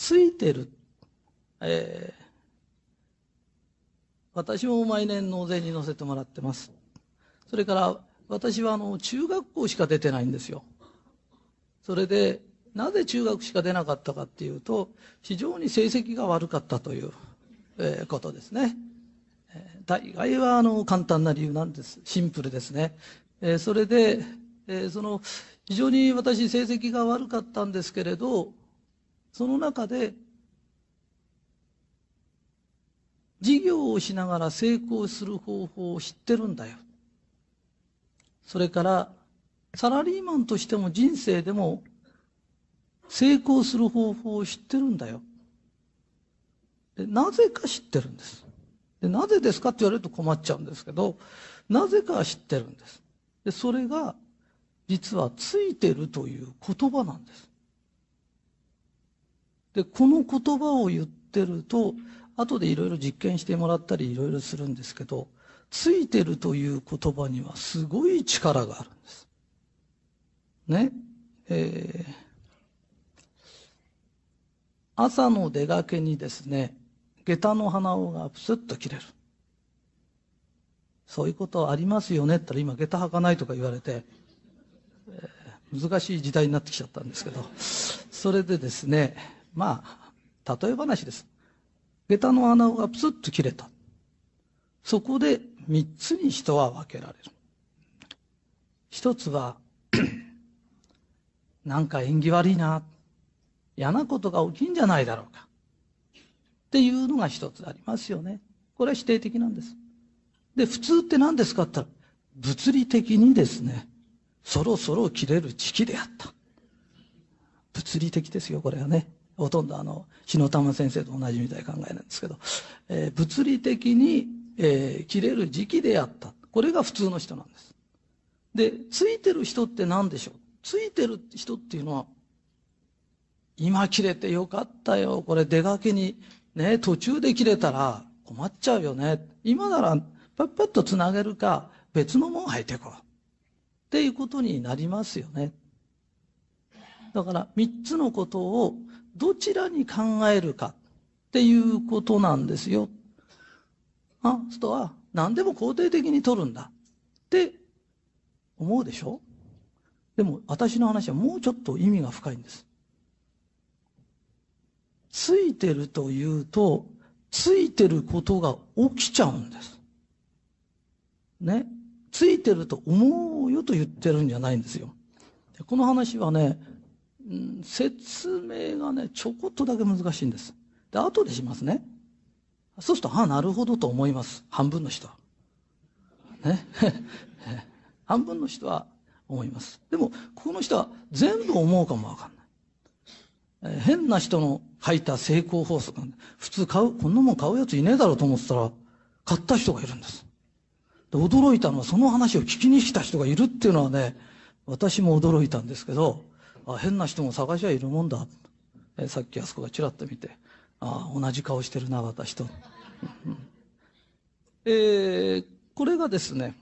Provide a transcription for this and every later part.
ついてる。えー、私も毎年納税に乗せてもらってます。それから私はあの中学校しか出てないんですよ。それでなぜ中学しか出なかったかっていうと非常に成績が悪かったという、えー、ことですね。えー、大概はあの簡単な理由なんです。シンプルですね。えー、それで、えー、その非常に私成績が悪かったんですけれどその中で事業をしながら成功する方法を知ってるんだよ。それからサラリーマンとしても人生でも成功する方法を知ってるんだよ。でなぜか知ってるんです。でなぜですかって言われると困っちゃうんですけど、なぜか知ってるんです。でそれが実はついてるという言葉なんです。で、この言葉を言ってると、後でいろいろ実験してもらったりいろいろするんですけど、ついてるという言葉にはすごい力があるんです。ね。えー、朝の出がけにですね、下駄の鼻緒がプスッと切れる。そういうことありますよねって言ったら今下駄履かないとか言われて、えー、難しい時代になってきちゃったんですけど、それでですね、まあ、例え話です。下駄の穴がプスッと切れた。そこで三つに人は分けられる。一つは、なんか縁起悪いな。嫌なことが起きんじゃないだろうか。っていうのが一つありますよね。これは否定的なんです。で、普通って何ですかって言ったら、物理的にですね、そろそろ切れる時期であった。物理的ですよ、これはね。ほとんどあの、日野玉先生と同じみたいな考えなんですけど、えー、物理的に、えー、切れる時期であった。これが普通の人なんです。で、ついてる人って何でしょう？ついてる人っていうのは、今切れてよかったよ。これ出かけに、ね、途中で切れたら困っちゃうよね。今なら、パッパッと繋げるか、別のもん履いてこう。っていうことになりますよね。だから、三つのことをどちらに考えるかっていうことなんですよ。あ、人は何でも肯定的に取るんだって思うでしょ？でも私の話はもうちょっと意味が深いんです。ついてるというと、ついてることが起きちゃうんです。ね？ついてると思うよと言ってるんじゃないんですよ。この話はね、説明がね、ちょこっとだけ難しいんです。で、後でしますね。そうすると、ああ、なるほどと思います。半分の人は。ね。半分の人は思います。でも、この人は全部思うかもわかんない。えー、変な人の書いた成功法則普通買う、こんなもん買うやついねえだろうと思ってたら、買った人がいるんです。で、驚いたのはその話を聞きに来た人がいるっていうのはね、私も驚いたんですけど、あ変な人も探しはいるもんだ。えさっきあそこがちらっと見て、あ同じ顔してるな、私と。えー、これがですね、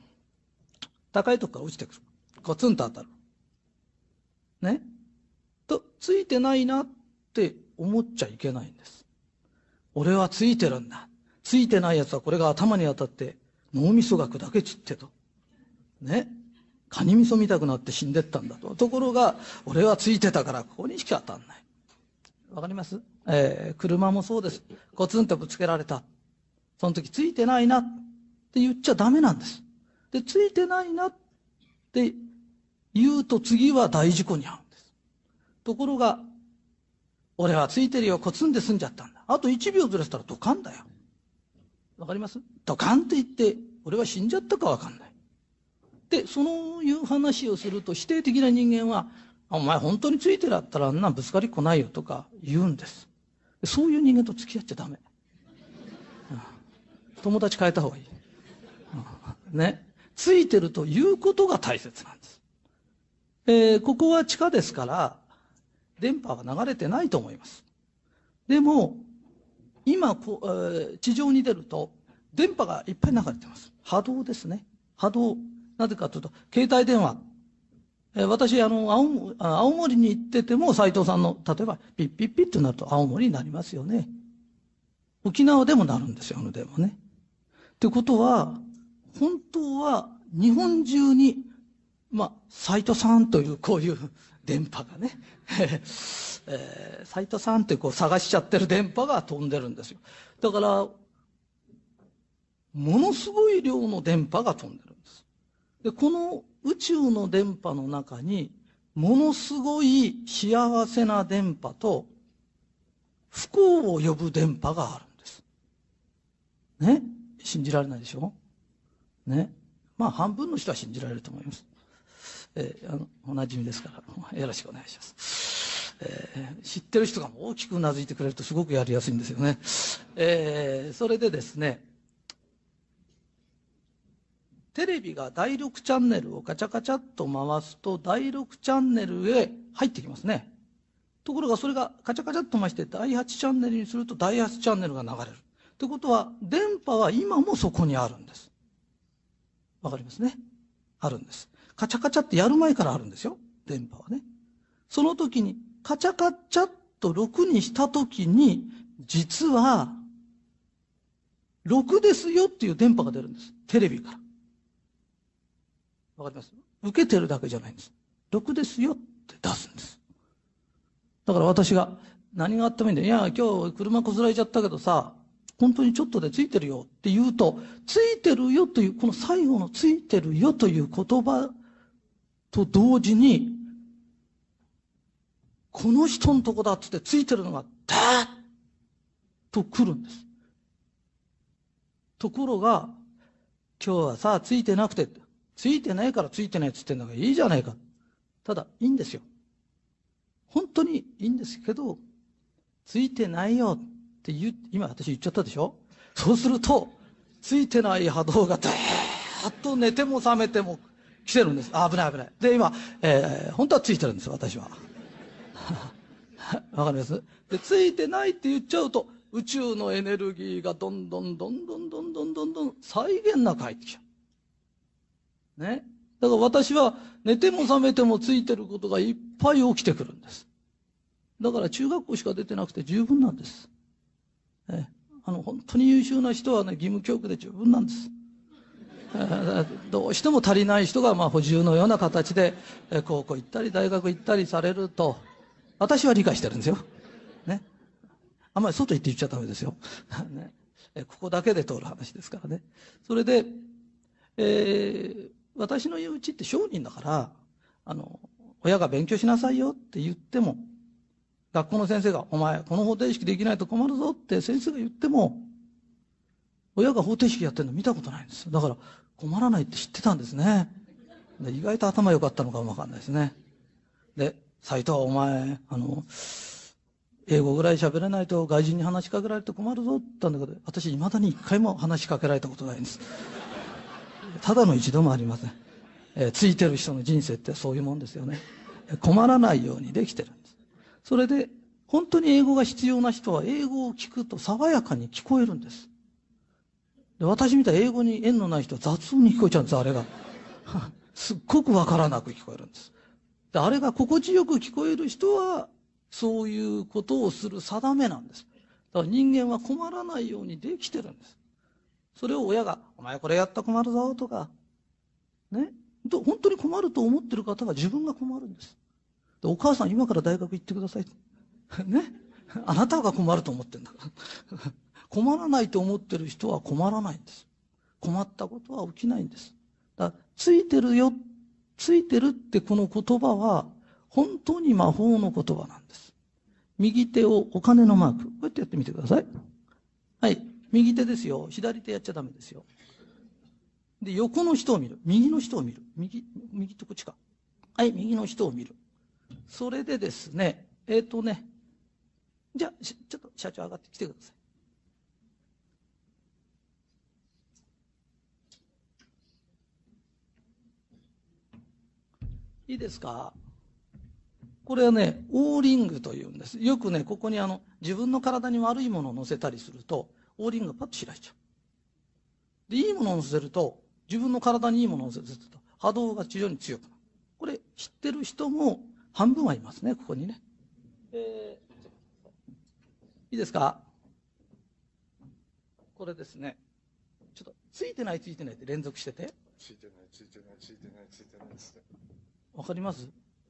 高いとこから落ちてくる。コツンと当たる。ね。と、ついてないなって思っちゃいけないんです。俺はついてるんだ。ついてない奴はこれが頭に当たって脳みそが砕け散ってと。ね。カニ味噌見たくなって死んでったんだと。ところが、俺はついてたからここにしか当たんない。わかります？えー、車もそうです。コツンとぶつけられた。その時ついてないなって言っちゃダメなんです。で、ついてないなって言うと次は大事故に遭うんです。ところが、俺はついてるよ、コツンで済んじゃったんだ。あと1秒ずれたらドカンだよ。わかります？ドカンって言って、俺は死んじゃったかわかんない。で、そういう話をすると否定的な人間は、お前本当についてだったらあんなぶつかりっこないよとか言うんです。そういう人間と付き合っちゃダメ。友達変えた方がいい。ね。ついてるということが大切なんです。えー、ここは地下ですから、電波は流れてないと思います。でも、今こ、えー、地上に出ると、電波がいっぱい流れてます。波動ですね。波動。なぜかというと、携帯電話、え私、あの、青青森に行ってても、斎藤さんの、例えば、ピッピッピッとなると青森になりますよね。沖縄でもなるんですよ、あの電話ね。ってことは、本当は日本中に、まあ、斎藤さんというこういう電波がね、えー、斎藤さんってこう探しちゃってる電波が飛んでるんですよ。だから、ものすごい量の電波が飛んでるで。この宇宙の電波の中に、ものすごい幸せな電波と、不幸を呼ぶ電波があるんです。ね？信じられないでしょ？ね？まあ、半分の人は信じられると思います。えー、あの、おなじみですから、よろしくお願いします。えー、知ってる人が大きくうなずいてくれるとすごくやりやすいんですよね。えー、それでですね、テレビが第6チャンネルをカチャカチャっと回すと、第6チャンネルへ入ってきますね。ところがそれがカチャカチャっと回して第8チャンネルにすると第8チャンネルが流れる。ということは、電波は今もそこにあるんです。わかりますね？あるんです。カチャカチャってやる前からあるんですよ。電波はね。その時に、カチャカチャっと6にした時に、実は、6ですよっていう電波が出るんです。テレビから。わかります？受けてるだけじゃないんです。6ですよって出すんです。だから私が何があってもいいんだよ。いや、今日車こすられちゃったけどさ、本当にちょっとでついてるよって言うと、ついてるよという、この最後のついてるよという言葉と同時に、この人のとこだっつってついてるのが、ダーッと来るんです。ところが、今日はさ、ついてなくて、ついてないからついてないっつってんだからいいじゃないか。ただ、いいんですよ。本当にいいんですけど、ついてないよって言う、今私言っちゃったでしょ？そうすると、ついてない波動がダーッと寝ても覚めても来てるんです。あ、危ない危ない。で、今、えー、本当はついてるんです、私は。わかります？で、ついてないって言っちゃうと、宇宙のエネルギーがどんどんどんどんどんどんどんどん再現なく入ってきちゃう。ね。だから私は寝ても覚めてもついてることがいっぱい起きてくるんです。だから中学校しか出てなくて十分なんです。えあの、本当に優秀な人はね、義務教育で十分なんです。どうしても足りない人がまあ補充のような形で高校行ったり大学行ったりされると私は理解してるんですよ。ね。あんまり外行って言っちゃダメですよ。ね、ここだけで通る話ですからね。それで、えー、私の言ううちって商人だからあの親が勉強しなさいよって言っても学校の先生が「お前この方程式できないと困るぞ」って先生が言っても親が方程式やってるの見たことないんです。だから困らないって知ってたんですね。意外と頭良かったのかもわかんないですね。で、斎藤お前、あの、英語ぐらい喋れないと外人に話しかけられて困るぞって言ったんだけど、私未だに一回も話しかけられたことないんです。ただの一度もありません。えー、ついてる人の人生ってそういうもんですよね。困らないようにできてるんです。それで、本当に英語が必要な人は英語を聞くと爽やかに聞こえるんです。で私みたい英語に縁のない人は雑音に聞こえちゃうんです、あれが。すっごくわからなく聞こえるんです。であれが心地よく聞こえる人は、そういうことをする定めなんです。だから人間は困らないようにできてるんです。それを親が、お前これやったら困るぞとか、ね？本当に困ると思ってる方は自分が困るんです。でお母さん今から大学行ってください。ね？あなたが困ると思ってんだから。困らないと思ってる人は困らないんです。困ったことは起きないんです。だついてるよ、ついてるってこの言葉は、本当に魔法の言葉なんです。右手をお金のマーク。こうやってやってみてください。はい。右手ですよ。左手やっちゃダメですよ。で、横の人を見る。右の人を見る。右、右とこっちか。はい、右の人を見る。それでですね、えっ、ー、とね、じゃあ、ちょっと社長上がってきてください。いいですか？これはね、オーリングというんです。よくね、ここにあの、自分の体に悪いものを乗せたりすると、オーリングがパッと開いちゃう。で、いいものを乗せると、自分の体にいいものを乗せると、波動が非常に強くなる。これ、知ってる人も半分はいますね、ここにね。えー、いいですか？これですね。ちょっと、ついてないついてないって連続してて。ついてない、ついてない、ついてない、ついてない、ついて。わかります？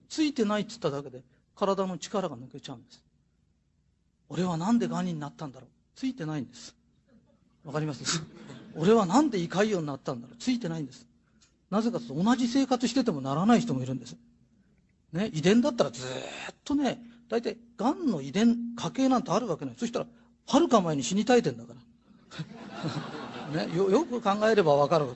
ついてないって言っただけで体の力が抜けちゃうんです。俺はなんでガニになったんだろうついてないんです。わかります？俺はなんで胃潰瘍になったんだろうついてないんです。なぜかと同じ生活しててもならない人もいるんです。ね、遺伝だったらずっとね、大体、癌の遺伝、家系なんてあるわけない。そしたら、はるか前に死にたいてんだから。ね、よ、よく考えればわかる。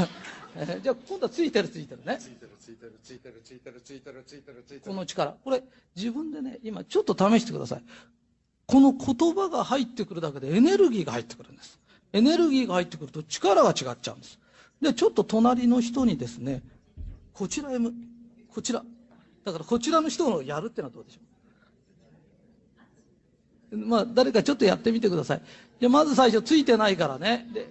えー、じゃあ、今度はついてるついてるね。ついてるついてるついてるついてるついてるついてるついてる。この力。これ、自分でね、今ちょっと試してください。この言葉が入ってくるだけでエネルギーが入ってくるんです。エネルギーが入ってくると力が違っちゃうんです。で、ちょっと隣の人にですね、こちらへ、こちら。だからこちらの人をやるってのはどうでしょうまあ、誰かちょっとやってみてください。じゃまず最初ついてないからね。で、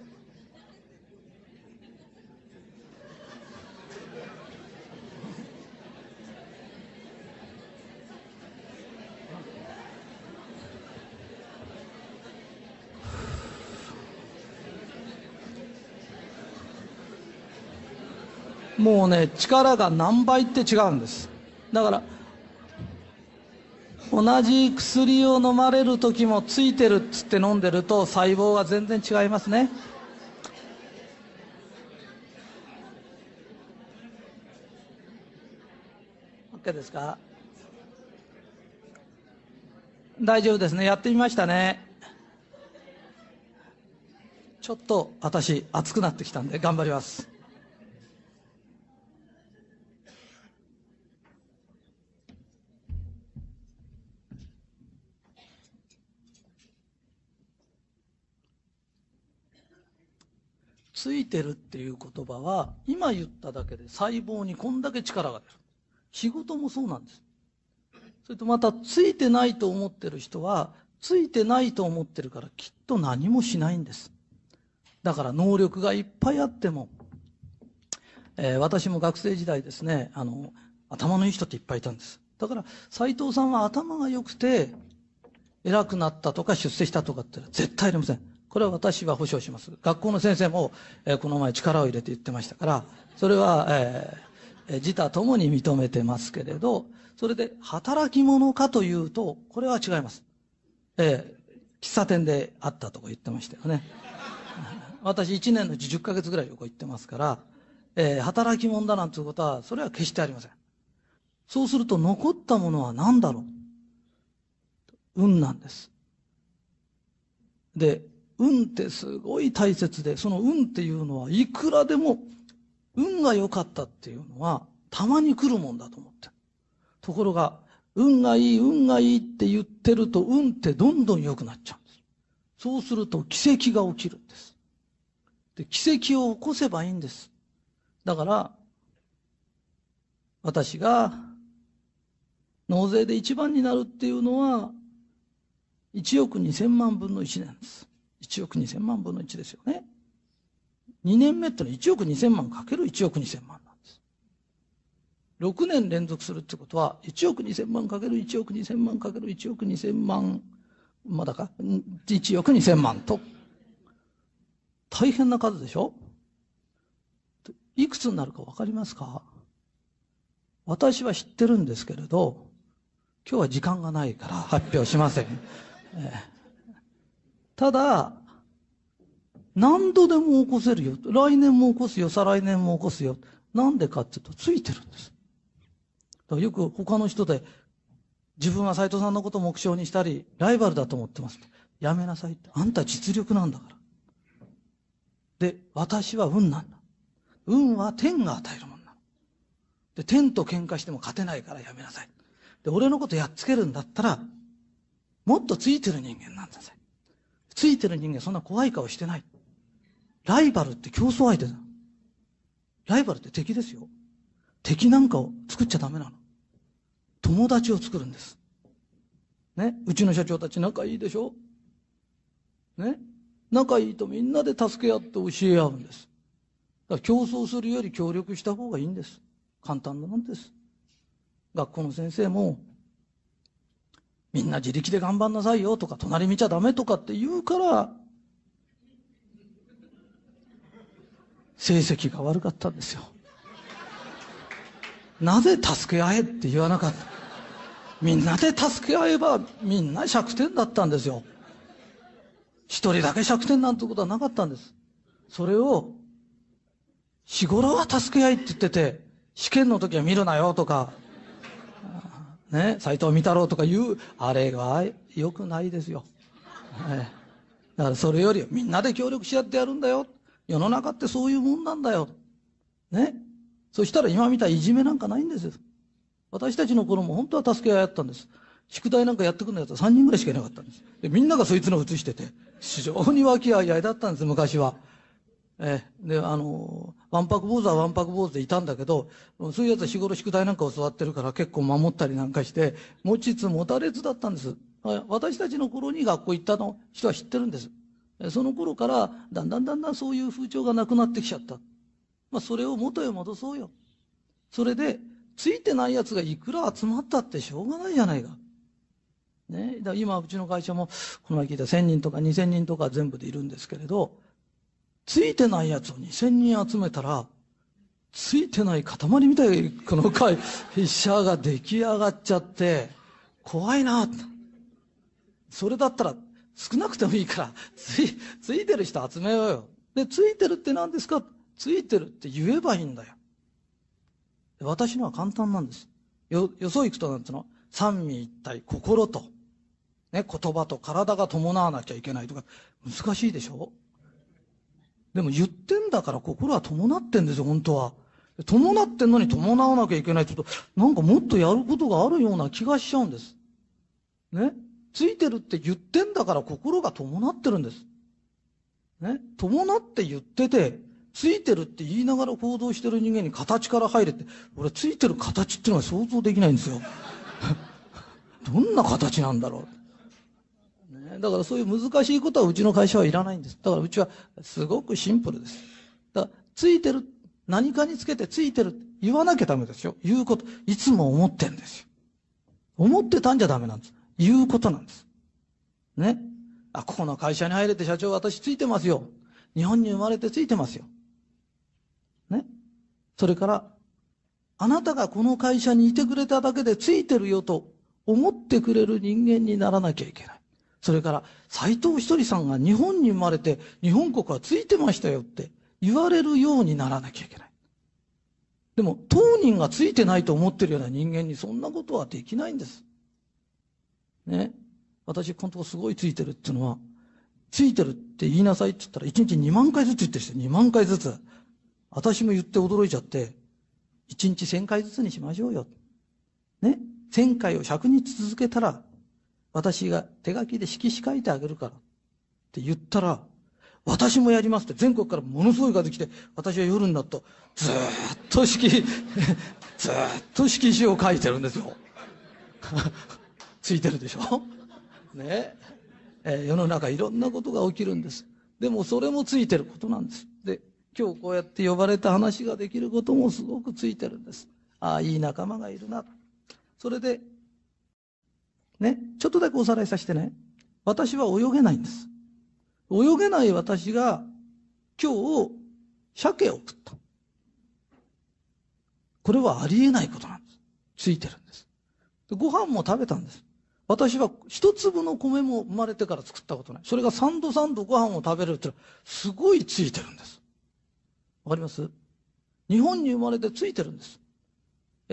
もうね、力が何倍って違うんです。だから、同じ薬を飲まれる時もついてるっつって飲んでると細胞が全然違いますね。ですか？大丈夫ですね。やってみましたね。ちょっと私熱くなってきたんで頑張ります。ついてるっていう言葉は、今言っただけで細胞にこんだけ力が出る。仕事もそうなんです。それとまた、ついてないと思ってる人は、ついてないと思ってるからきっと何もしないんです。だから能力がいっぱいあっても、えー、私も学生時代ですね、あの、頭のいい人っていっぱいいたんです。だから、斎藤さんは頭が良くて、偉くなったとか出世したとかって絶対ありません。これは私は保証します。学校の先生も、えー、この前力を入れて言ってましたから、それは、えー、自他ともに認めてますけれど、それで働き者かというと、これは違います。えー、喫茶店で会ったとか言ってましたよね。私1年のうち10ヶ月ぐらい横行ってますから、えー、働き者だなんていうことは、それは決してありません。そうすると残ったものは何だろう？運なんです。で、運ってすごい大切で、その運っていうのはいくらでも、運が良かったっていうのは、たまに来るもんだと思ってところが、運がいい、運がいいって言ってると、運ってどんどん良くなっちゃうんです。そうすると奇跡が起きるんです。で、奇跡を起こせばいいんです。だから、私が納税で一番になるっていうのは、1億2000万分の1なんです。1億2千万分の1ですよね。2年目ってのは1億2000万かける1億2000万なんです。6年連続するってことは、1億2000万かける1億2000万かける1億2000万、まだか ?1 億2000万と。大変な数でしょ？いくつになるかわかりますか？私は知ってるんですけれど、今日は時間がないから発表しません。えーただ、何度でも起こせるよ。来年も起こすよ、再来年も起こすよ。なんでかっていうと、ついてるんです。だからよく他の人で、自分は斎藤さんのことを目標にしたり、ライバルだと思ってます。やめなさいって。あんた実力なんだから。で、私は運なんだ。運は天が与えるもんなの。で、天と喧嘩しても勝てないからやめなさい。で、俺のことやっつけるんだったら、もっとついてる人間なんだぜ。ついてる人間そんな怖い顔してない。ライバルって競争相手だ。ライバルって敵ですよ。敵なんかを作っちゃダメなの。友達を作るんです。ね？うちの社長たち仲いいでしょ？ね？仲いいとみんなで助け合って教え合うんです。だから競争するより協力した方がいいんです。簡単なもんです。学校の先生も、みんな自力で頑張んなさいよとか、隣見ちゃダメとかって言うから、成績が悪かったんですよ。なぜ助け合えって言わなかった？みんなで助け合えばみんな100点だったんですよ。一人だけ100点なんてことはなかったんです。それを、日頃は助け合いって言ってて、試験の時は見るなよとか、ね、斎藤見太郎とか言う、あれは良くないですよ。ええだからそれよりみんなで協力し合ってやるんだよ。世の中ってそういうもんなんだよ。ね。そしたら今みたいいじめなんかないんですよ。私たちの頃も本当は助け合いやったんです。宿題なんかやってくるのやつは3人ぐらいしかいなかったんです。で、みんながそいつの写してて、非常に和気あいあいだったんです、昔は。ええ、で、あの、わんぱく坊主はわんぱく坊主でいたんだけど、そういうやつは日頃宿題なんか教わってるから結構守ったりなんかして、持ちつ持たれつだったんです。私たちの頃に学校行ったの人は知ってるんです。その頃から、だんだんだんだんそういう風潮がなくなってきちゃった。まあ、それを元へ戻そうよ。それで、ついてない奴がいくら集まったってしょうがないじゃないか。ね。だ今、うちの会社も、この前聞いた1000人とか2000人とか全部でいるんですけれど、ついてない奴を2000人集めたら、ついてない塊みたいこの会社が出来上がっちゃって、怖いなそれだったら少なくてもいいから、つい、ついてる人集めようよ。で、ついてるって何ですか？ついてるって言えばいいんだよ。私のは簡単なんです。よ、よそ行くとなんつうの？三位一体、心と、ね、言葉と体が伴わなきゃいけないとか、難しいでしょ？でも言ってんだから心は伴ってんですよ、本当は。伴ってんのに伴わなきゃいけないって言うと、なんかもっとやることがあるような気がしちゃうんです。ね？ついてるって言ってんだから心が伴ってるんです。ね？伴って言ってて、ついてるって言いながら行動してる人間に形から入れって、俺ついてる形っていうのは想像できないんですよ。どんな形なんだろう。だからそういう難しいことはうちの会社はいらないんです。だからうちはすごくシンプルです。だからついてる、何かにつけてついてる言わなきゃダメですよ。言うこと、いつも思ってんですよ。思ってたんじゃダメなんです。言うことなんです。ね？あ、ここの会社に入れて社長私ついてますよ。日本に生まれてついてますよ。ね？それから、あなたがこの会社にいてくれただけでついてるよと思ってくれる人間にならなきゃいけない。それから、斎藤ひとりさんが日本に生まれて日本国はついてましたよって言われるようにならなきゃいけない。でも、当人がついてないと思ってるような人間にそんなことはできないんです。ね。私、このとこすごいついてるっていうのは、ついてるって言いなさいって言ったら、1日2万回ずつ言ってる人、2万回ずつ。私も言って驚いちゃって、1日1000回ずつにしましょうよ。ね。1000回を100日続けたら、私が手書きで色紙書いてあげるから。って言ったら、私もやりますって全国からものすごい数来て、私は夜になると、ずっと色、ずっと色紙を書いてるんですよ。ついてるでしょ？ねえー世の中いろんなことが起きるんです。でもそれもついてることなんです。で、今日こうやって呼ばれた話ができることもすごくついてるんです。ああ、いい仲間がいるな。それで、ね、ちょっとだけおさらいさせてね。私は泳げないんです。泳げない私が今日、鮭を食った。これはありえないことなんです。ついてるんです。でご飯も食べたんです。私は一粒の米も生まれてから作ったことない。それが三度三度ご飯を食べるってのはすごいついてるんです。わかります？日本に生まれてついてるんです。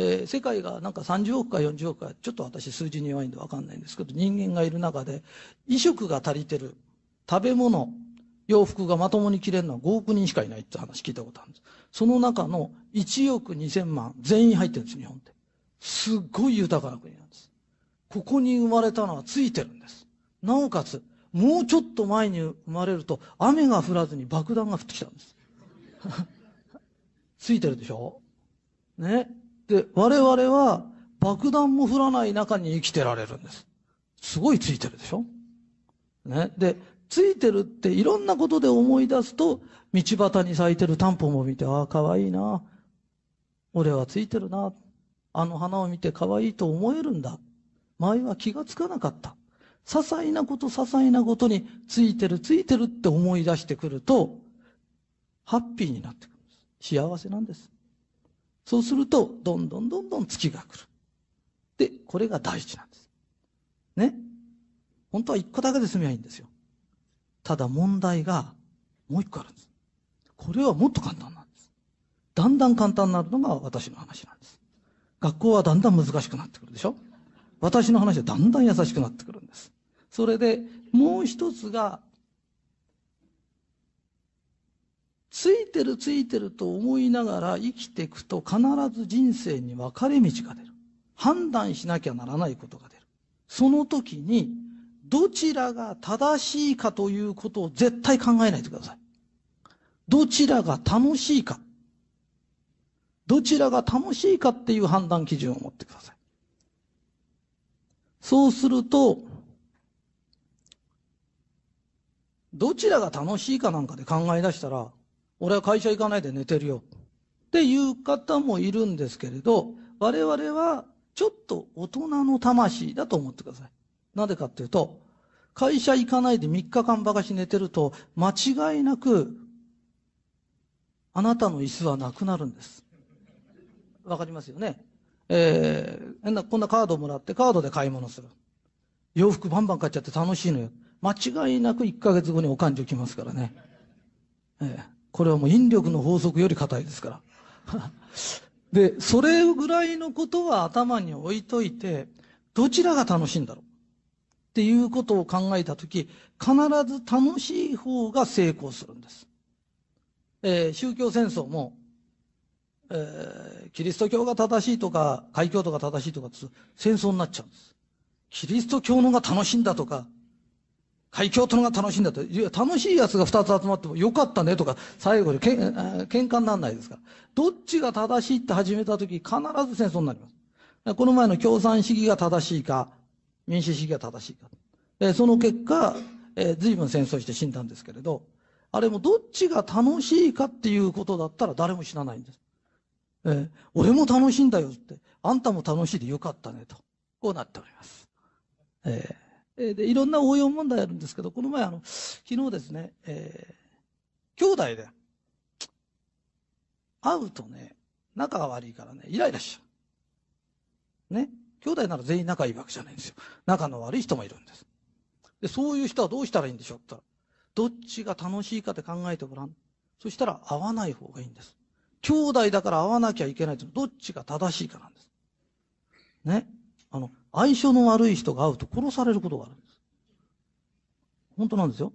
えー世界がなんか30億か40億か、ちょっと私数字に弱いんでわかんないんですけど、人間がいる中で、衣食が足りてる、食べ物、洋服がまともに着れるのは5億人しかいないって話聞いたことあるんです。その中の1億2000万全員入ってるんです、日本って。すっごい豊かな国なんです。ここに生まれたのはついてるんです。なおかつ、もうちょっと前に生まれると雨が降らずに爆弾が降ってきたんです。ついてるでしょ？ね？で、我々は爆弾も降らない中に生きてられるんです。すごいついてるでしょ？ね。で、ついてるっていろんなことで思い出すと、道端に咲いてるタンポポを見て、ああ、かわいいな。俺はついてるな。あの花を見て可愛いと思えるんだ。前は気がつかなかった。些細なこと、些細なことについてる、ついてるって思い出してくると、ハッピーになってくるんです。幸せなんです。そうすると、どんどんどんどん月が来る。で、これが大事なんです。ね。本当は一個だけで済みゃいいんですよ。ただ問題がもう一個あるんです。これはもっと簡単なんです。だんだん簡単になるのが私の話なんです。学校はだんだん難しくなってくるでしょ私の話はだんだん優しくなってくるんです。それで、もう一つが、ついてるついてると思いながら生きていくと必ず人生に分かれ道が出る。判断しなきゃならないことが出る。その時に、どちらが正しいかということを絶対考えないでください。どちらが楽しいか。どちらが楽しいかっていう判断基準を持ってください。そうすると、どちらが楽しいかなんかで考え出したら、俺は会社行かないで寝てるよ。っていう方もいるんですけれど、我々はちょっと大人の魂だと思ってください。なぜかっていうと、会社行かないで3日間ばかし寝てると、間違いなく、あなたの椅子はなくなるんです。わかりますよね？えー、こんなカードもらってカードで買い物する。洋服バンバン買っちゃって楽しいのよ。間違いなく1ヶ月後にお勘定来ますからね。えー、これはもう引力の法則より硬いですから。で、それぐらいのことは頭に置いといて、どちらが楽しいんだろうっていうことを考えたとき、必ず楽しい方が成功するんです。えー、宗教戦争も、えー、キリスト教が正しいとか、開教とか正しいとか戦争になっちゃうんです。キリスト教のが楽しいんだとか、開教とのが楽しいんだと。いや、楽しいやつが二つ集まってもよかったねとか、最後にけん喧嘩にならないですから。どっちが正しいって始めたとき、必ず戦争になります。この前の共産主義が正しいか、民主主義が正しいか。えその結果、えー、随分戦争して死んだんですけれど、あれもどっちが楽しいかっていうことだったら誰も知らないんです。えー、俺も楽しいんだよって、あんたも楽しいでよかったねと。こうなっております。えー、で、いろんな応用問題あるんですけど、この前あの、昨日ですね、えー、兄弟で、会うとね、仲が悪いからね、イライラしちゃう。ね。兄弟なら全員仲いいわけじゃないんですよ。仲の悪い人もいるんです。で、そういう人はどうしたらいいんでしょうって言ったら、どっちが楽しいかって考えてごらん。そしたら会わない方がいいんです。兄弟だから会わなきゃいけないとどっちが正しいかなんです。ね。あの、相性の悪い人が会うと殺されることがあるんです。本当なんですよ。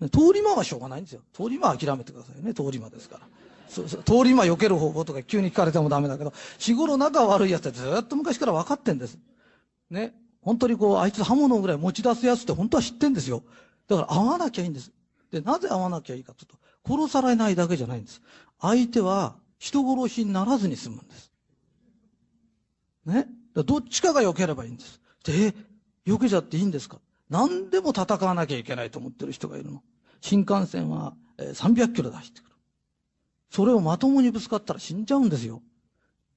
ね、通り魔はしょうがないんですよ。通り魔は諦めてくださいね。通り魔ですから。そうそう通り魔避ける方法とか急に聞かれてもダメだけど、日頃仲悪い奴ってずっと昔から分かってんです。ね。本当にこう、あいつ刃物ぐらい持ち出すやつって本当は知ってんですよ。だから会わなきゃいいんです。で、なぜ会わなきゃいいかというと、殺されないだけじゃないんです。相手は人殺しにならずに済むんです。ね。どっちかが避ければいいんです。で、え、避けちゃっていいんですか？何でも戦わなきゃいけないと思ってる人がいるの。新幹線は300キロ出してくる。それをまともにぶつかったら死んじゃうんですよ。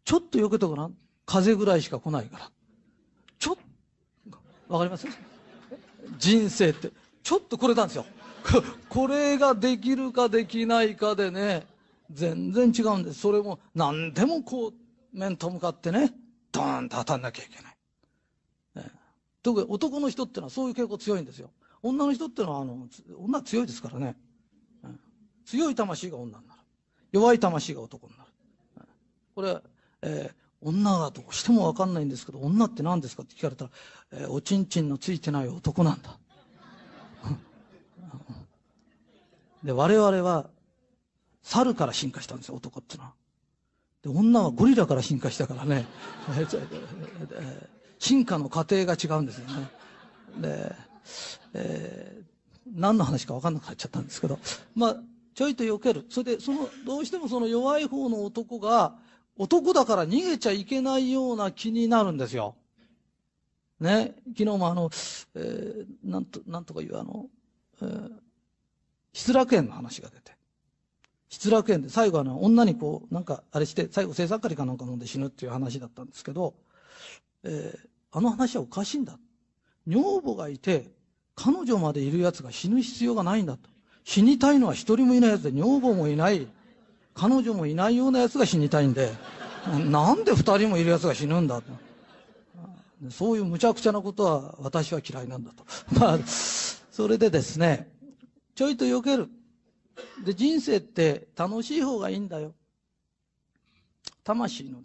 ちょっと避けてごらん。風ぐらいしか来ないから。ちょっ、わかります？人生って、ちょっとこれなんですよ。これができるかできないかでね、全然違うんです。それも何でもこう、面と向かってね、ドーンと当たんなきゃいけない。ね、特に男の人ってのはそういう傾向強いんですよ。女の人ってのは、あの、女強いですからね。うん、強い魂が女になる。弱い魂が男になる。これ、えー、女がどうしてもわかんないんですけど、女って何ですかって聞かれたら、えー、おちんちんのついてない男なんだ。で、我々は、猿から進化したんですよ、男ってのは。で、女はゴリラから進化したからね。進化の過程が違うんですよね。で、えー、何の話か分かんなくなっちゃったんですけど、まあ、ちょいと避ける。それで、その、どうしてもその弱い方の男が、男だから逃げちゃいけないような気になるんですよ。ね？昨日もあの、えー、なんと、なんとかいうあの、えー、失楽園の話が出て。失楽園で最後あの女にこうなんかあれして最後性作りかなんか飲んで死ぬっていう話だったんですけど、えー、あの話はおかしいんだ。女房がいて彼女までいる奴が死ぬ必要がないんだと。死にたいのは一人もいない奴で女房もいない彼女もいないような奴が死にたいんでなんで二人もいる奴が死ぬんだと。そういう無茶苦茶なことは私は嫌いなんだと。まあ、それでですね、ちょいと避ける。で、人生って楽しい方がいいんだよ。魂の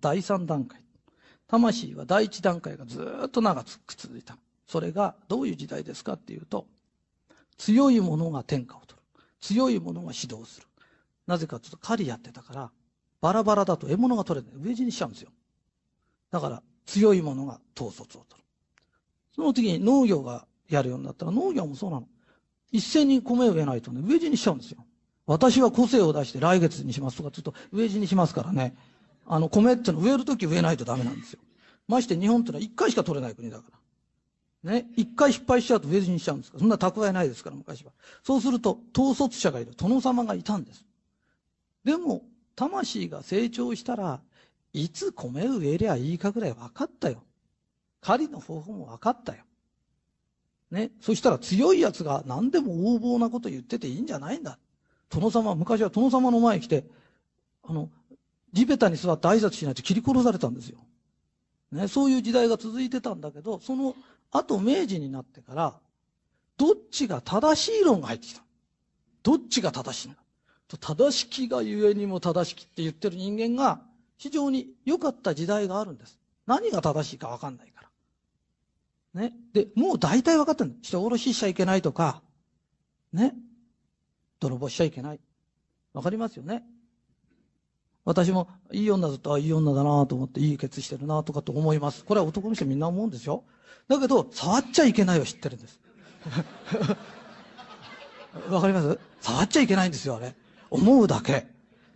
第三段階。魂は第一段階がずっと長く続いた。それがどういう時代ですかっていうと、強い者が天下を取る。強い者が指導する。なぜかというと狩りやってたから、バラバラだと獲物が取れない。飢え死にしちゃうんですよ。だから、強い者が統率を取る。その時に農業がやるようになったら、農業もそうなの。一斉に米を植えないとね、飢え死にしちゃうんですよ。私は個性を出して来月にしますとか、ちょっと飢え死にしますからね。あの、米っての植えるとき植えないとダメなんですよ。まして日本ってのは一回しか取れない国だから。ね。一回失敗しちゃうと植え死にしちゃうんですから。そんな蓄えないですから、昔は。そうすると、統率者がいる。殿様がいたんです。でも、魂が成長したら、いつ米を植えりゃいいかぐらい分かったよ。狩りの方法も分かったよ。ね。そしたら強い奴が何でも横暴なこと言ってていいんじゃないんだ。殿様、昔は殿様の前に来て、あの、地べたに座って挨拶しないと切り殺されたんですよ。ね。そういう時代が続いてたんだけど、その後明治になってから、どっちが正しい論が入ってきた。どっちが正しいんだ。正しきがゆえにも正しきって言ってる人間が非常に良かった時代があるんです。何が正しいか分かんないから。ね。で、もう大体分かってる人殺ししちゃいけないとか、ね。泥棒しちゃいけない。分かりますよね。私もいい女だと、あ、いい女だなと思って、いいケツしてるなとかと思います。これは男の人みんな思うんですよ。だけど、触っちゃいけないを知ってるんです。わかります？触っちゃいけないんですよ、あれ。思うだけ。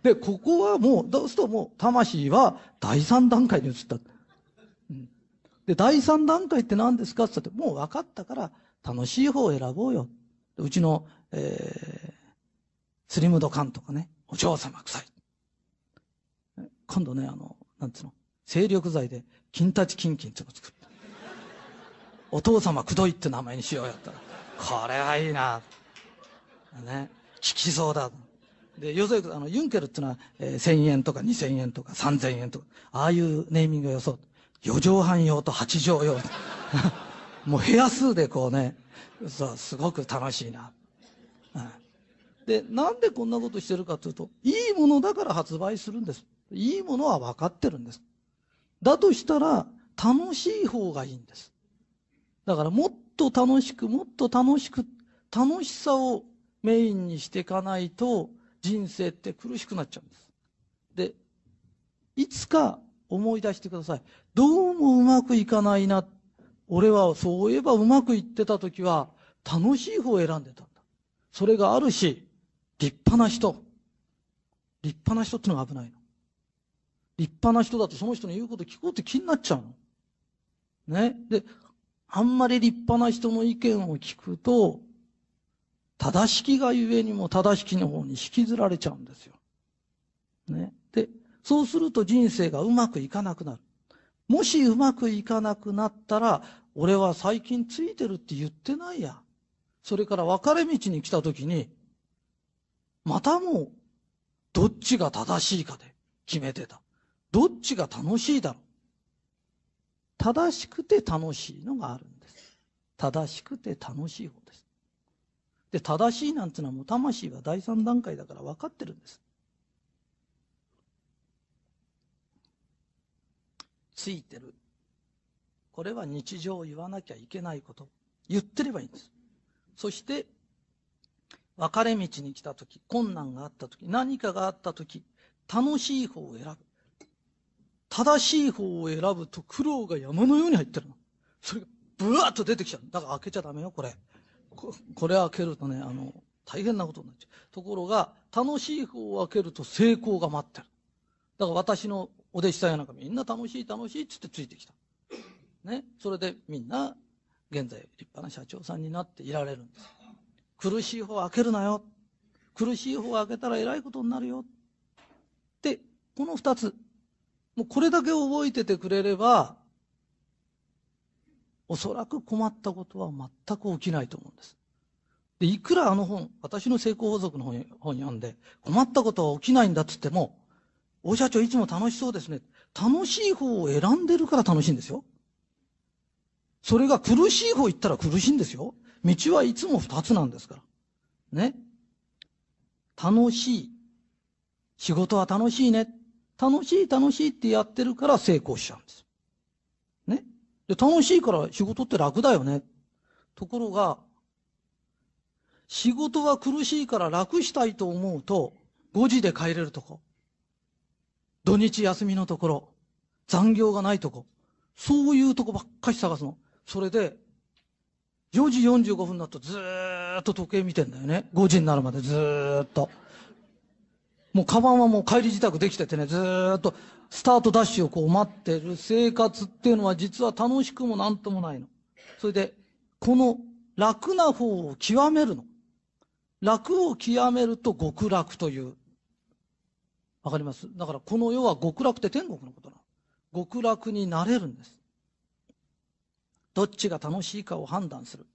で、ここはもう、どうするともう、魂は第三段階に移った。で、第三段階って何ですか？って言って、もう分かったから、楽しい方を選ぼうよ。うちの、えー、スリムドカンとかね、お嬢様臭い。今度ね、あの、なんつうの、精力剤で、金立ちキンキンっていうの作った。お父様くどいって名前にしようやったら、これはいいな。ね、効きそうだ。で、要するに、あの、ユンケルっていうのは、えー、1000円とか2000円とか3000円とか、ああいうネーミングを予想。4畳半用と8畳用。もう部屋数でこうね、そう、すごく楽しいな。で、なんでこんなことしてるかというと、いいものだから発売するんです。いいものは分かってるんです。だとしたら、楽しい方がいいんです。だからもっと楽しく、もっと楽しく、楽しさをメインにしていかないと、人生って苦しくなっちゃうんです。で、いつか思い出してください。どうもうまくいかないな。俺はそういえばうまくいってた時は楽しい方を選んでたんだ。それがあるし、立派な人。立派な人ってのが危ないの。立派な人だとその人の言うこと聞こうって気になっちゃうの。ね。で、あんまり立派な人の意見を聞くと、正しきがゆえにも正しきの方に引きずられちゃうんですよ。ね。そうすると人生がうまくいかなくなる。もしうまくいかなくなったら、俺は最近ついてるって言ってないや。それから分かれ道に来た時に、またもう、どっちが正しいかで決めてた。どっちが楽しいだろう。正しくて楽しいのがあるんです。正しくて楽しい方です。で、正しいなんてのはもう魂は第三段階だから分かってるんです。ついてる。これは日常を言わなきゃいけないこと。言ってればいいんです。そして、分かれ道に来た時、困難があった時、何かがあった時、楽しい方を選ぶ。正しい方を選ぶと苦労が山のように入ってるの。それがブワーッと出てきちゃう。だから開けちゃダメよ、これ。ここれ開けるとね、あの、大変なことになっちゃう。ところが、楽しい方を開けると成功が待ってる。だから私のお弟子さんやなんかみんな楽しい楽しいっつってついてきた。ね。それでみんな、現在立派な社長さんになっていられるんです。苦しい方開けるなよ。苦しい方開けたら偉いことになるよ。って、この二つ。もうこれだけ覚えててくれれば、おそらく困ったことは全く起きないと思うんです。で、いくらあの本、私の成功法則の本本読んで、困ったことは起きないんだっつっても、大社長いつも楽しそうですね。楽しい方を選んでるから楽しいんですよ。それが苦しい方行ったら苦しいんですよ。道はいつも二つなんですから。ね。楽しい。仕事は楽しいね。楽しい楽しいってやってるから成功しちゃうんです。ね。で、楽しいから仕事って楽だよね。ところが、仕事は苦しいから楽したいと思うと、5時で帰れるとこ。土日休みのところ。残業がないとこ。そういうとこばっかり探すの。それで、4時45分になるとずーっと時計見てんだよね。5時になるまでずーっと。もうカバンはもう帰り自宅できててね、ずーっとスタートダッシュをこう待ってる生活っていうのは実は楽しくもなんともないの。それで、この楽な方を極めるの。楽を極めると極楽という。わかります？だからこの世は極楽って天国のことなの。極楽になれるんです。どっちが楽しいかを判断する。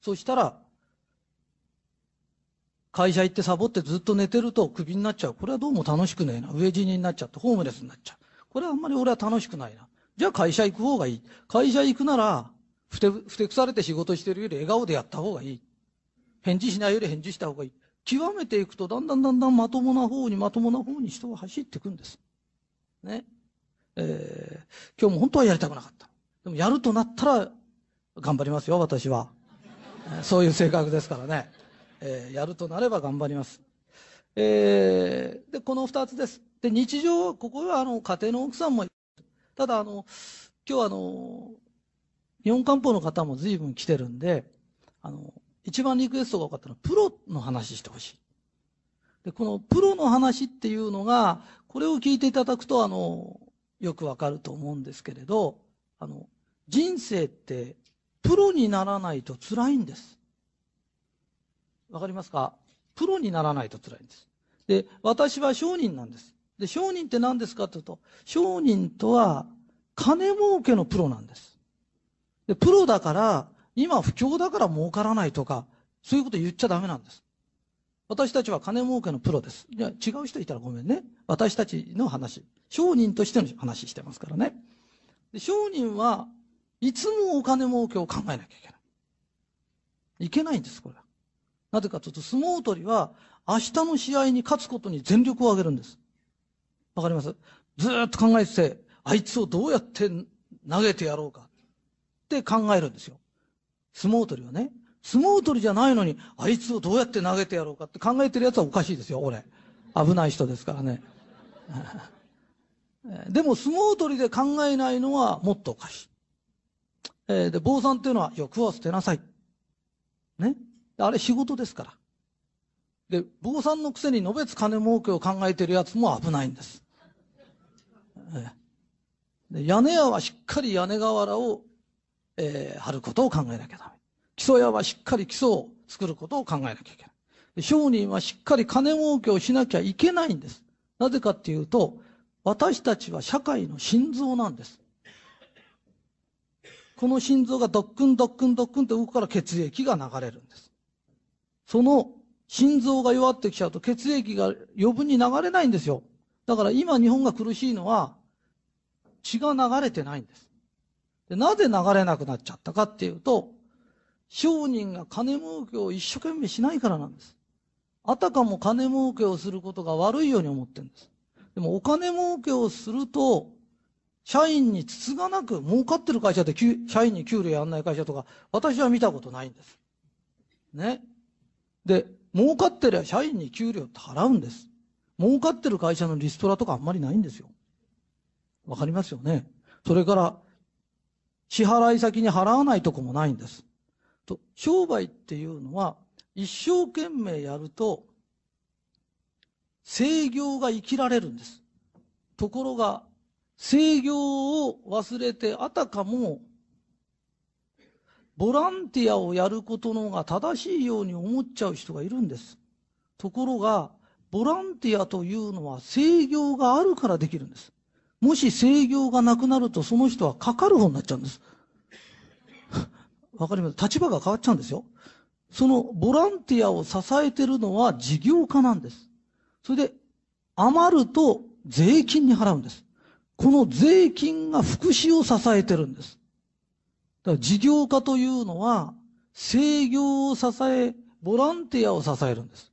そしたら、会社行ってサボってずっと寝てるとクビになっちゃう。これはどうも楽しくねえな。飢え死にになっちゃってホームレスになっちゃう。これはあんまり俺は楽しくないな。じゃあ会社行く方がいい。会社行くなら、ふて、ふてくされて仕事してるより笑顔でやった方がいい。返事しないより返事した方がいい。極めていくとだんだんだんだんまともな方にまともな方に人は走っていくんです。ね。えー、今日も本当はやりたくなかった。でもやるとなったら頑張りますよ、私は。そういう性格ですからね。えー、やるとなれば頑張ります。えー、で、この二つです。で、日常、ここはあの、家庭の奥さんも、ただあの、今日あの、日本漢方の方も随分来てるんで、あの、一番リクエストが多かったのは、プロの話してほしい。で、このプロの話っていうのが、これを聞いていただくと、あの、よくわかると思うんですけれど、あの、人生って、プロにならないと辛いんです。わかりますか？プロにならないと辛いんです。で、私は商人なんです。で、商人って何ですかというと、商人とは金儲けのプロなんです。で、プロだから、今不況だから儲からないとか、そういうこと言っちゃダメなんです。私たちは金儲けのプロです。じゃ違う人いたらごめんね。私たちの話。商人としての話してますからね。で商人はいつもお金儲けを考えなきゃいけない。いけないんです、これは。なぜかというと、相撲取りは明日の試合に勝つことに全力を挙げるんです。わかります？ずっと考えてて、あいつをどうやって投げてやろうかって考えるんですよ。相撲取りはね。相撲取りじゃないのに、あいつをどうやって投げてやろうかって考えてるやつはおかしいですよ、俺。危ない人ですからね。でも相撲取りで考えないのはもっとおかしい。えー、で、坊さんっていうのは欲は捨てなさい。ね。あれ仕事ですから。で、坊さんのくせにのべつ金儲けを考えてるやつも危ないんです。えー、で屋根屋はしっかり屋根瓦を、えー、張ることを考えなきゃダメ。基礎屋はしっかり基礎を作ることを考えなきゃいけない。商人はしっかり金儲けをしなきゃいけないんです。なぜかっていうと、私たちは社会の心臓なんです。この心臓がドックンドックンドックンって動くから血液が流れるんです。その心臓が弱ってきちゃうと血液が余分に流れないんですよ。だから今日本が苦しいのは血が流れてないんです。でなぜ流れなくなっちゃったかっていうと、商人が金儲けを一生懸命しないからなんです。あたかも金儲けをすることが悪いように思ってるんです。でもお金儲けをすると、社員につつがなく儲かってる会社で社員に給料やんない会社とか、私は見たことないんです。ね。で、儲かってりゃ社員に給料って払うんです。儲かってる会社のリストラとかあんまりないんですよ。わかりますよね。それから、支払い先に払わないとこもないんです。と、商売っていうのは、一生懸命やると、制業が生きられるんです。ところが、制業を忘れて、あたかも、ボランティアをやることのが正しいように思っちゃう人がいるんです。ところが、ボランティアというのは制御があるからできるんです。もし制御がなくなるとその人はかかる方になっちゃうんです。わかります？立場が変わっちゃうんですよ。そのボランティアを支えてるのは事業家なんです。それで、余ると税金に払うんです。この税金が福祉を支えてるんです。だから事業家というのは、制御を支え、ボランティアを支えるんです。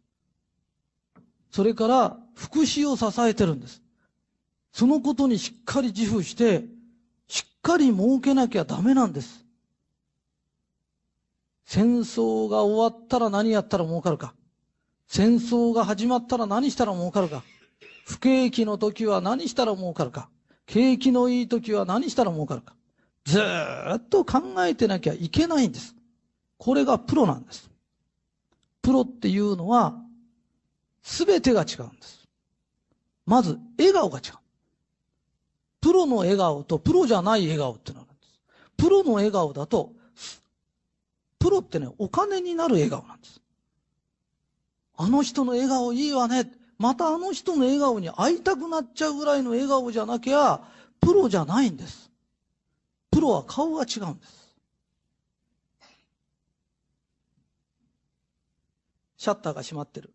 それから、福祉を支えてるんです。そのことにしっかり自負して、しっかり儲けなきゃダメなんです。戦争が終わったら何やったら儲かるか。戦争が始まったら何したら儲かるか。不景気の時は何したら儲かるか。景気のいい時は何したら儲かるか。ずっと考えてなきゃいけないんです。これがプロなんです。プロっていうのは、すべてが違うんです。まず、笑顔が違う。プロの笑顔とプロじゃない笑顔ってのがあるんです。プロの笑顔だと、プロってね、お金になる笑顔なんです。あの人の笑顔いいわね。またあの人の笑顔に会いたくなっちゃうぐらいの笑顔じゃなきゃ、プロじゃないんです。プロは顔が違うんです。シャッターが閉まってる。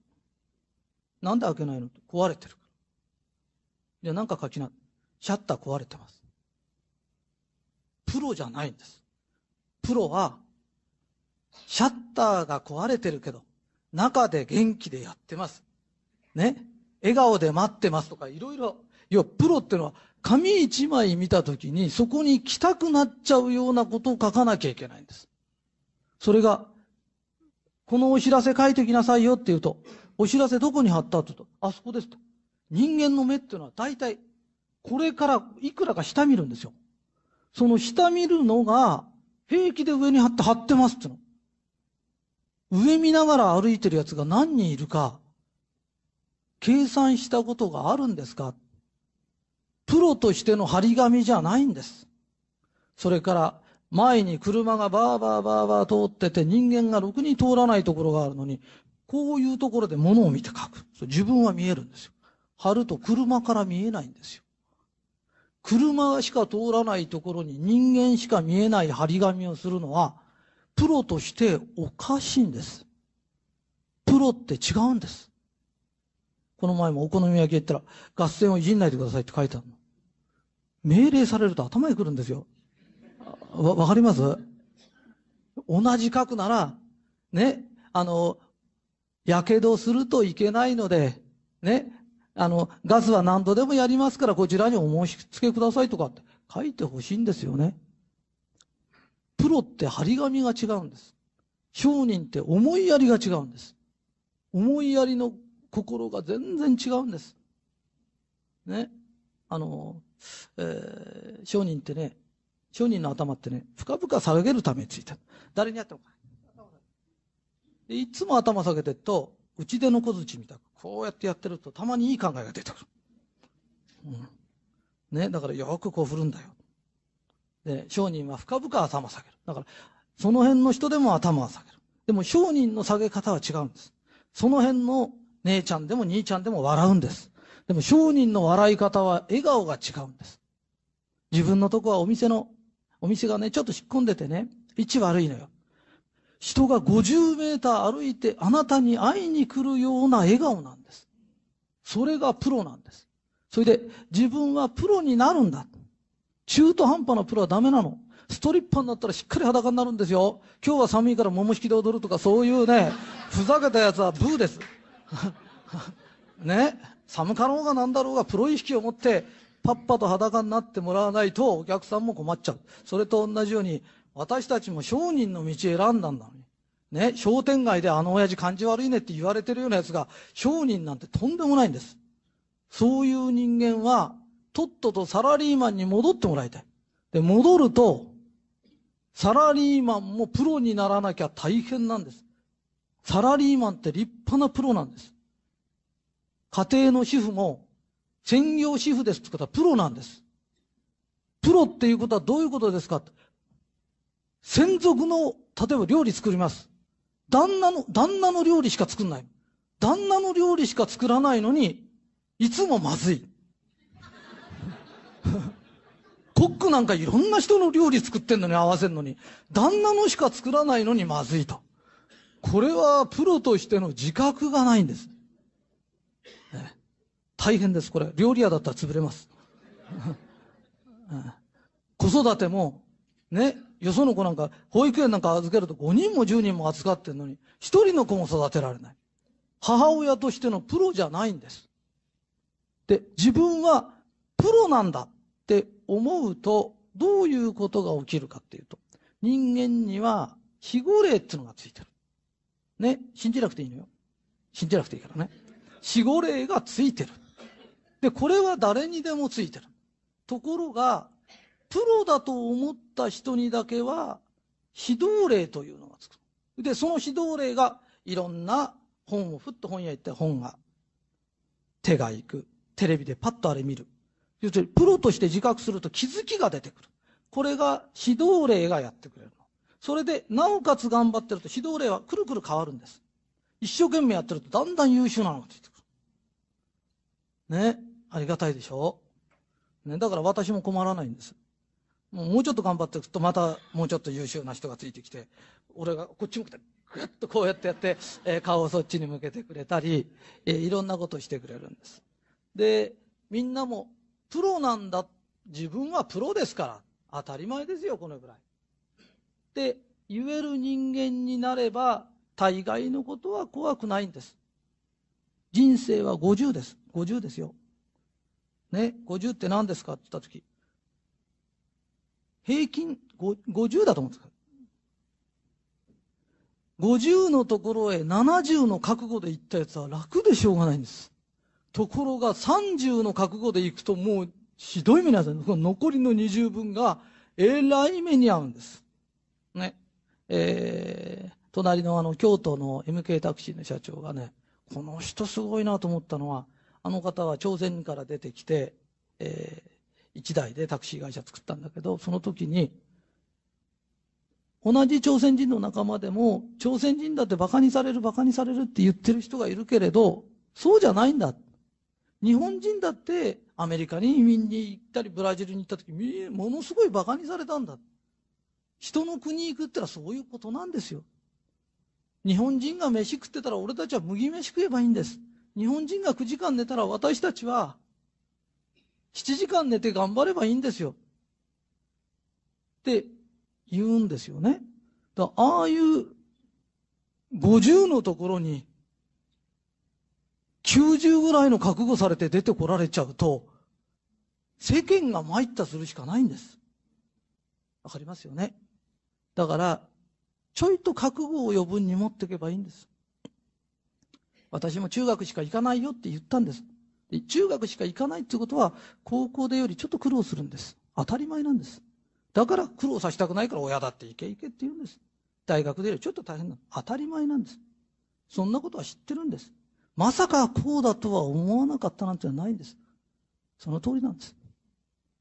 なんで開けないの？壊れてる。じゃあなんか書きな。シャッター壊れてます。プロじゃないんです。プロはシャッターが壊れてるけど、中で元気でやってます。ね。笑顔で待ってますとか、いろいろ。要は、プロってのは、紙一枚見たときに、そこに来たくなっちゃうようなことを書かなきゃいけないんです。それが、このお知らせ書いてきなさいよって言うと、お知らせどこに貼ったって言うと、あそこですと。人間の目っていうのは大体、これからいくらか下見るんですよ。その下見るのが、平気で上に貼って貼ってますっての。上見ながら歩いてる奴が何人いるか、計算したことがあるんですかプロとしての張り紙じゃないんです。それから、前に車がバーバーバーバー通ってて人間がろくに通らないところがあるのに、こういうところで物を見て書く。自分は見えるんですよ。貼ると車から見えないんですよ。車しか通らないところに人間しか見えない張り紙をするのは、プロとしておかしいんです。プロって違うんです。この前もお好み焼き言ったら、合戦をいじんないでくださいって書いてあるの。命令されると頭にくるんですよ。わ、わかります？同じ書くなら、ね、あの、やけどするといけないので、ね、あの、ガスは何度でもやりますからこちらにお申し付けくださいとかって書いてほしいんですよね。プロって張り紙が違うんです。商人って思いやりが違うんです。思いやりの心が全然違うんです。ね。あの、えー、商人ってね、商人の頭ってね、深々下げるためについて。誰にやってもかいつも頭下げてると、内出の小槌みたく、こうやってやってると、たまにいい考えが出てくる。うん。ね、だからよくこう振るんだよ。で、商人は深々頭下げる。だから、その辺の人でも頭を下げる。でも商人の下げ方は違うんです。その辺の姉ちゃんでも兄ちゃんでも笑うんです。でも商人の笑い方は笑顔が違うんです。自分のとこはお店の、お店がね、ちょっと引っ込んでてね、位置悪いのよ。人が50メーター歩いてあなたに会いに来るような笑顔なんです。それがプロなんです。それで自分はプロになるんだ。中途半端なプロはダメなの。ストリッパーになったらしっかり裸になるんですよ。今日は寒いから桃引きで踊るとかそういうね、ふざけたやつはブーです。ね？寒かろうがなんだろうがプロ意識を持ってパッパと裸になってもらわないとお客さんも困っちゃう。それと同じように私たちも商人の道選んだんだのに。ね、商店街であの親父感じ悪いねって言われてるようなやつが商人なんてとんでもないんです。そういう人間はとっととサラリーマンに戻ってもらいたい。で、戻ると、サラリーマンもプロにならなきゃ大変なんです。サラリーマンって立派なプロなんです。家庭の主婦も、専業主婦ですってことはプロなんです。プロっていうことはどういうことですか専属の、例えば料理作ります。旦那の、旦那の料理しか作んない。旦那の料理しか作らないのに、いつもまずい。コックなんかいろんな人の料理作ってんのに合わせんのに、旦那のしか作らないのにまずいと。これはプロとしての自覚がないんです。ね、大変です、これ。料理屋だったら潰れます。子育ても、ね、よその子なんか、保育園なんか預けると5人も10人も預かってんのに、1人の子も育てられない。母親としてのプロじゃないんです。で、自分はプロなんだって思うと、どういうことが起きるかっていうと、人間には非語霊っていうのがついてる。ね、信じなくていいのよ。信じなくていいからね。死語霊がついてる。で、これは誰にでもついてる。ところが、プロだと思った人にだけは、指導霊というのがつく。で、その指導霊が、いろんな本をふっと本屋行って本が、手が行く。テレビでパッとあれ見る。要するに、プロとして自覚すると気づきが出てくる。これが指導霊がやってくれるの。それで、なおかつ頑張ってると指導霊はくるくる変わるんです。一生懸命やってるとだんだん優秀なのがついてくる。ね。ありがたいでしょね。だから私も困らないんです。もうちょっと頑張っていくとまたもうちょっと優秀な人がついてきて、俺がこっち向けてぐっとこうやってやって、えー、顔をそっちに向けてくれたり、えー、いろんなことをしてくれるんです。で、みんなもプロなんだ。自分はプロですから。当たり前ですよ、このぐらい。って言える人間になれば、大概のことは怖くないんです。人生は50です。50ですよ。ね、50って何ですか？って言ったとき、平均50だと思うんですか？50のところへ70の覚悟で行ったやつは楽でしょうがないんです。ところが30の覚悟で行くともうひどい目に遭う。この残りの20分がえらい目に遭うんです。ね。えー、隣のあの京都の MK タクシーの社長がね、この人すごいなと思ったのは、あの方は朝鮮から出てきて、えー、一台でタクシー会社作ったんだけど、その時に、同じ朝鮮人の仲間でも、朝鮮人だって馬鹿にされる馬鹿にされるって言ってる人がいるけれど、そうじゃないんだ。日本人だってアメリカに移民に行ったりブラジルに行った時ものすごい馬鹿にされたんだ。人の国行くってのはそういうことなんですよ。日本人が飯食ってたら俺たちは麦飯食えばいいんです。日本人が9時間寝たら私たちは7時間寝て頑張ればいいんですよって言うんですよねだああいう50のところに90ぐらいの覚悟されて出てこられちゃうと、世間が参ったするしかないんです。わかりますよね。だから、ちょいと覚悟を余分に持っていけばいいんです。私も中学しか行かないよって言ったんです。中学しか行かないってことは、高校でよりちょっと苦労するんです。当たり前なんです。だから苦労させたくないから親だって行け行けって言うんです。大学でよりちょっと大変なの。当たり前なんです。そんなことは知ってるんです。まさかこうだとは思わなかったなんてないんです。その通りなんです。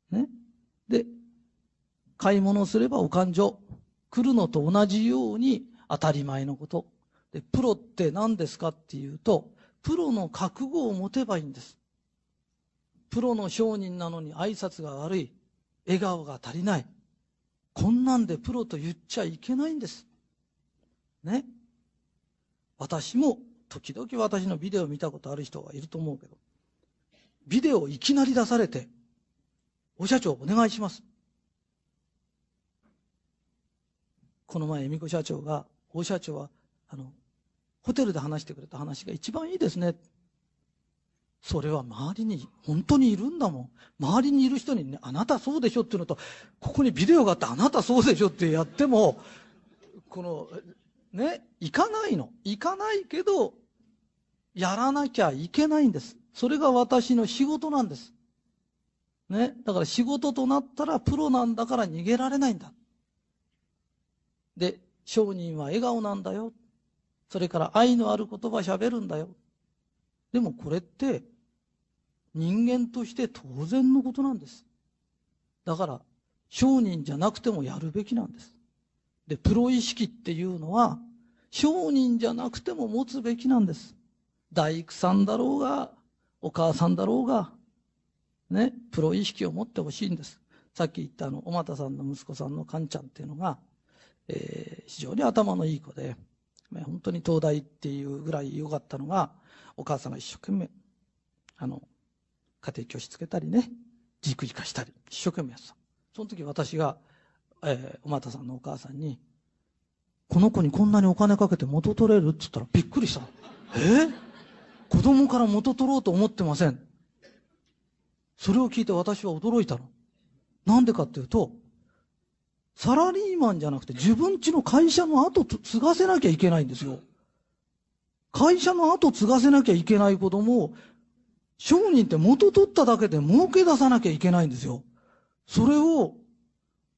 ね。で、買い物すればお勘定。来るのと同じように当たり前のこと。で、プロって何ですかっていうと、プロの覚悟を持てばいいんです。プロの商人なのに挨拶が悪い。笑顔が足りない。こんなんでプロと言っちゃいけないんです。ね。私も時々私のビデオ見たことある人はいると思うけど、ビデオいきなり出されて、お社長お願いします。この前、恵美子社長が、大社長は、あの、ホテルで話してくれた話が一番いいですね。それは周りに本当にいるんだもん。周りにいる人にね、あなたそうでしょっていうのと、ここにビデオがあってあなたそうでしょってやっても、この、ね、行かないの。行かないけど、やらなきゃいけないんです。それが私の仕事なんです。ね。だから仕事となったらプロなんだから逃げられないんだ。で、商人は笑顔なんだよ。それから愛のある言葉喋るんだよ。でもこれって人間として当然のことなんです。だから商人じゃなくてもやるべきなんです。で、プロ意識っていうのは商人じゃなくても持つべきなんです。大工さんだろうが、お母さんだろうが、ね、プロ意識を持ってほしいんです。さっき言ったあの、おまたさんの息子さんのカンちゃんっていうのが、えー、非常に頭のいい子で、本当に東大っていうぐらい良かったのが、お母さんが一生懸命、あの、家庭教師つけたりね、軸化したり、一生懸命やってた。その時私が、えー、おまたさんのお母さんに、この子にこんなにお金かけて元取れるって言ったらびっくりした。え？ー、子供から元取ろうと思ってません。それを聞いて私は驚いたの。なんでかっていうと、サラリーマンじゃなくて自分家の会社の後継がせなきゃいけないんですよ。会社の後継がせなきゃいけない子供を、商人って元取っただけで儲け出さなきゃいけないんですよ。それを、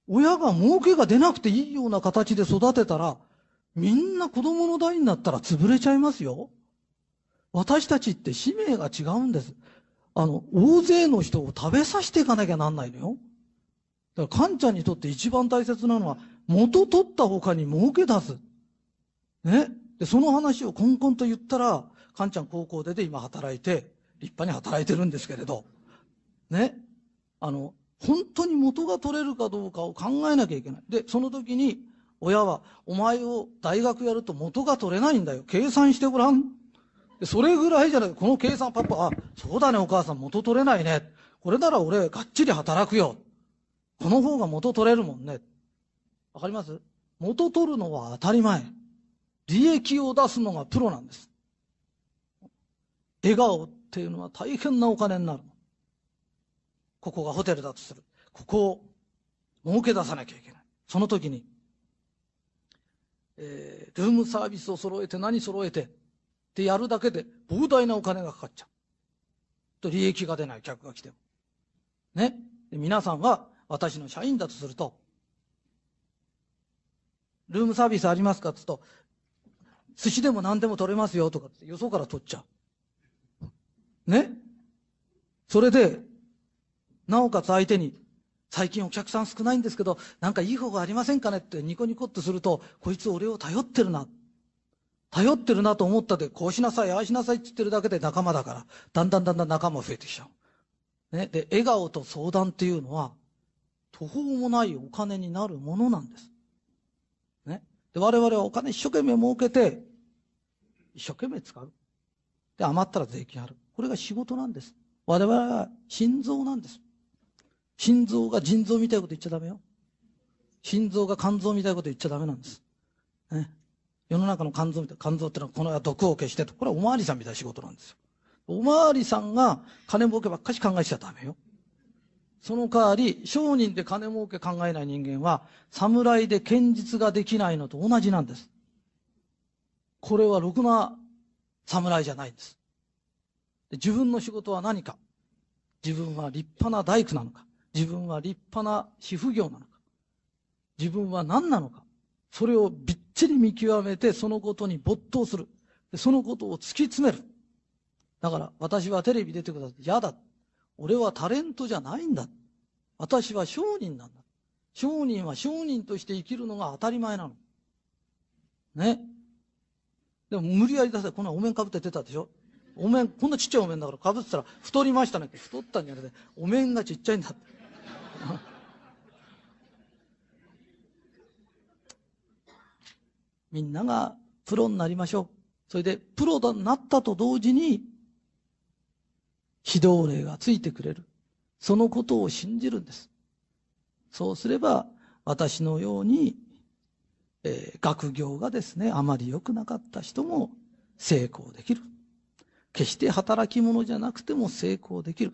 親が儲けが出なくていいような形で育てたら、みんな子供の代になったら潰れちゃいますよ。私たちって使命が違うんです。あの、大勢の人を食べさせていかなきゃなんないのよ。だから、カンちゃんにとって一番大切なのは、元取った他に儲け出す。ね。で、その話をコンコンと言ったら、カンちゃん高校出て今働いて、立派に働いてるんですけれど、ね。あの、本当に元が取れるかどうかを考えなきゃいけない。で、その時に、親は、お前を大学やると元が取れないんだよ。計算してごらん。でそれぐらいじゃない、この計算パパ、あ、そうだねお母さん元取れないね。これなら俺がっちり働くよ。この方が元取れるもんね。わかります？元取るのは当たり前。利益を出すのがプロなんです。笑顔っていうのは大変なお金になるここがホテルだとする。ここを儲け出さなきゃいけない。その時に、えー、ルームサービスを揃えて何揃えてってやるだけで膨大なお金がかかっちゃう。と利益が出ない客が来ても。ね。皆さんは私の社員だとすると、ルームサービスありますかって言うと、寿司でも何でも取れますよとかってよそから取っちゃう。ねそれで、なおかつ相手に、最近お客さん少ないんですけど、なんかいい方がありませんかねってニコニコってすると、こいつ俺を頼ってるな。頼ってるなと思ったで、こうしなさい、ああしなさいって言ってるだけで仲間だから、だんだんだんだん仲間増えてきちゃう。ね。で、笑顔と相談っていうのは、途方もないお金になるものなんです。ね。で、我々はお金一生懸命儲けて、一生懸命使う。で、余ったら税金ある。これが仕事なんです。我々は心臓なんです。心臓が腎臓みたいなこと言っちゃダメよ。心臓が肝臓みたいなこと言っちゃダメなんです。ね。世の中の肝臓みたいな、肝臓ってのはこの毒を消してと。これはおまわりさんみたいな仕事なんですよ。おまわりさんが金儲けばっかし考えちゃダメよ。その代わり、商人で金儲け考えない人間は、侍で堅実ができないのと同じなんです。これはろくな侍じゃないんです。自分の仕事は何か？自分は立派な大工なのか？自分は立派な主婦業なのか？自分は何なのか？それをびっちり見極めてそのことに没頭する。でそのことを突き詰める。だから私はテレビ出てくださって嫌だ。俺はタレントじゃないんだ。私は商人なんだ。商人は商人として生きるのが当たり前なの。ね？でも無理やり出せ。こんなお面かぶって出たでしょ？お面、こんなちっちゃいお面だからかぶってたら太りましたねって太ったんじゃなくて、お面がちっちゃいんだって。みんながプロになりましょう。それで、プロになったと同時に、指導例がついてくれる。そのことを信じるんです。そうすれば、私のように、えー、学業がですね、あまり良くなかった人も成功できる。決して働き者じゃなくても成功できる。